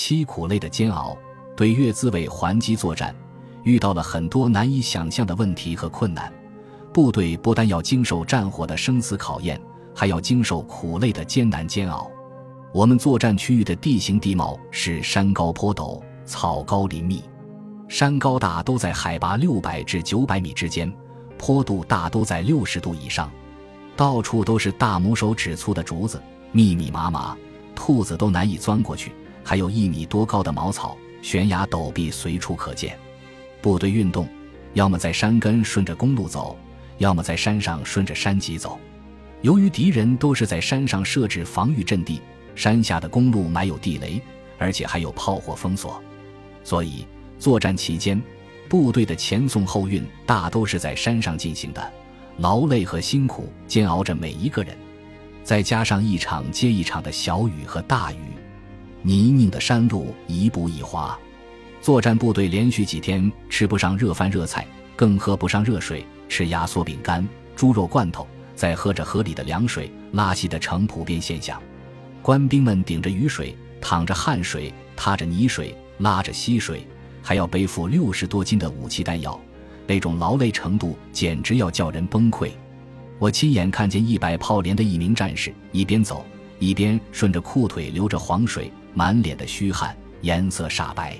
凄苦累的煎熬，对越自卫还击作战，遇到了很多难以想象的问题和困难。部队不但要经受战火的生死考验，还要经受苦累的艰难煎熬。我们作战区域的地形地貌是山高坡陡、草高林密，山高大都在海拔六百至九百米之间，坡度大都在六十度以上，到处都是大拇手指粗的竹子，密密麻麻，兔子都难以钻过去。还有一米多高的茅草，悬崖陡壁随处可见。部队运动，要么在山根顺着公路走。要么在山上顺着山脊走，由于敌人都是在山上设置防御阵地，山下的公路埋有地雷，而且还有炮火封锁，所以作战期间，部队的前送后运大都是在山上进行的，劳累和辛苦煎熬着每一个人。再加上一场接一场的小雨和大雨，泥泞的山路一步一滑，作战部队连续几天吃不上热饭热菜，更喝不上热水。吃压缩饼干、猪肉罐头，再喝着河里的凉水，拉稀的成普遍现象。官兵们顶着雨水，淌着汗水，踏着泥水，拉着溪水，还要背负六十多斤的武器弹药，那种劳累程度简直要叫人崩溃。我亲眼看见一百炮连的一名战士一边走一边顺着裤腿流着黄水，满脸的虚汗，颜色煞白；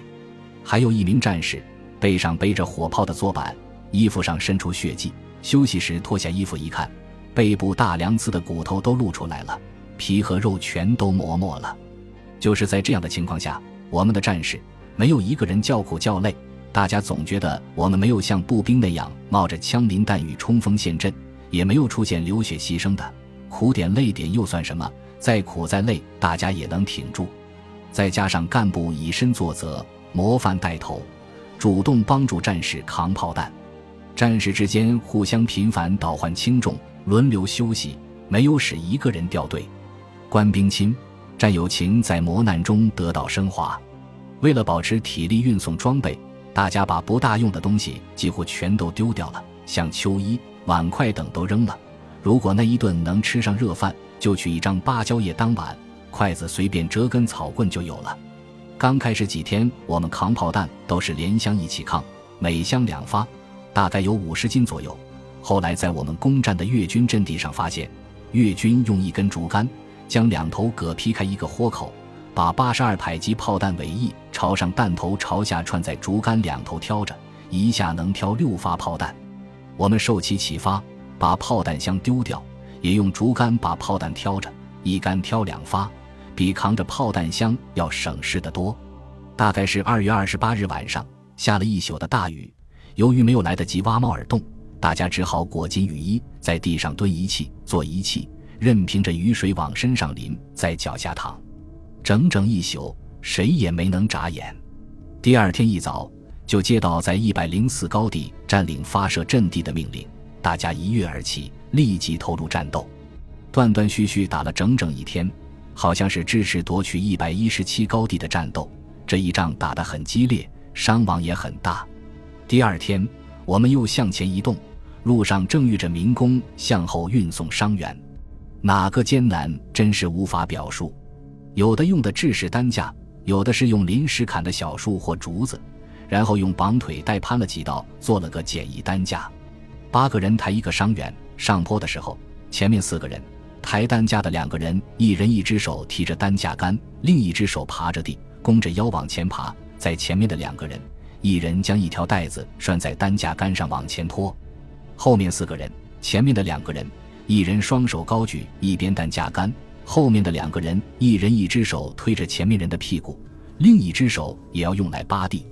还有一名战士背上背着火炮的坐板。衣服上渗出血迹，休息时脱下衣服一看，背部大梁刺的骨头都露出来了，皮和肉全都磨没了。就是在这样的情况下，我们的战士没有一个人叫苦叫累，大家总觉得我们没有像步兵那样冒着枪林弹雨冲锋陷阵，也没有出现流血牺牲的，苦点累点又算什么？再苦再累，大家也能挺住。再加上干部以身作则，模范带头，主动帮助战士扛炮弹。战士之间互相频繁倒换轻重，轮流休息，没有使一个人掉队。官兵亲，战友情在磨难中得到升华。为了保持体力运送装备，大家把不大用的东西几乎全都丢掉了，像秋衣、碗筷等都扔了。如果那一顿能吃上热饭，就取一张芭蕉叶当碗，筷子随便折根草棍就有了。刚开始几天，我们扛炮弹都是连箱一起扛，每箱两发。大概有五十斤左右。后来在我们攻占的越军阵地上发现，越军用一根竹竿将两头葛劈开一个豁口，把八十二迫击炮弹尾翼朝上，弹头朝下串在竹竿两头挑着，一下能挑六发炮弹。我们受其启发，把炮弹箱丢掉，也用竹竿把炮弹挑着，一杆挑两发，比扛着炮弹箱要省事得多。大概是二月二十八日晚上，下了一宿的大雨。由于没有来得及挖猫耳洞，大家只好裹紧雨衣，在地上蹲一气、坐一气，任凭着雨水往身上淋，在脚下躺，整整一宿，谁也没能眨眼。第二天一早，就接到在一百零四高地占领发射阵地的命令，大家一跃而起，立即投入战斗，断断续续打了整整一天，好像是支持夺取一百一十七高地的战斗。这一仗打得很激烈，伤亡也很大。第二天，我们又向前移动，路上正遇着民工向后运送伤员，哪个艰难真是无法表述。有的用的制式担架，有的是用临时砍的小树或竹子，然后用绑腿带攀了几道，做了个简易担架。八个人抬一个伤员上坡的时候，前面四个人抬担架的两个人，一人一只手提着担架杆，另一只手爬着地，弓着腰往前爬，在前面的两个人。一人将一条带子拴在担架杆上往前拖，后面四个人，前面的两个人，一人双手高举一边担架杆，后面的两个人，一人一只手推着前面人的屁股，另一只手也要用来扒地。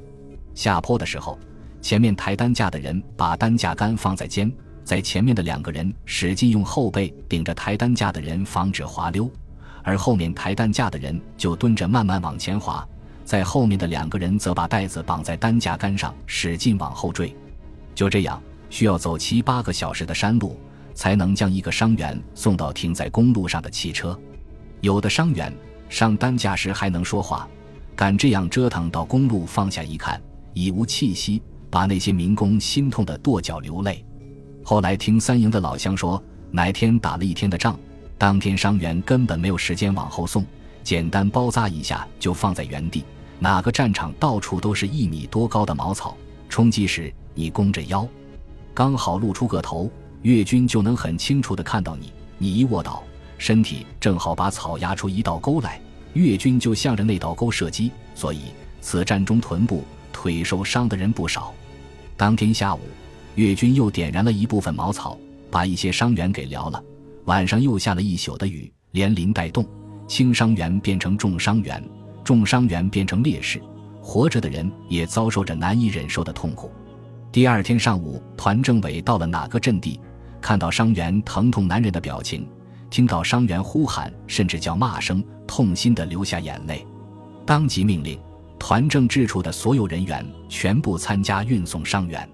下坡的时候，前面抬担架的人把担架杆放在肩，在前面的两个人使劲用后背顶着抬担架的人，防止滑溜，而后面抬担架的人就蹲着慢慢往前滑。在后面的两个人则把袋子绑在担架杆上，使劲往后坠。就这样，需要走七八个小时的山路，才能将一个伤员送到停在公路上的汽车。有的伤员上担架时还能说话，敢这样折腾到公路放下一看，已无气息，把那些民工心痛的跺脚流泪。后来听三营的老乡说，哪天打了一天的仗，当天伤员根本没有时间往后送，简单包扎一下就放在原地。哪个战场到处都是一米多高的茅草？冲击时你弓着腰，刚好露出个头，越军就能很清楚地看到你。你一卧倒，身体正好把草压出一道沟来，越军就向着那道沟射击。所以此战中臀部、腿受伤的人不少。当天下午，越军又点燃了一部分茅草，把一些伤员给燎了。晚上又下了一宿的雨，连淋带冻，轻伤员变成重伤员，重伤员变成烈士，活着的人也遭受着难以忍受的痛苦。第二天上午，团政委到了哪个阵地，看到伤员疼痛难忍的表情，听到伤员呼喊甚至叫骂声，痛心的流下眼泪，当即命令。团政治处的所有人员全部参加运送伤员。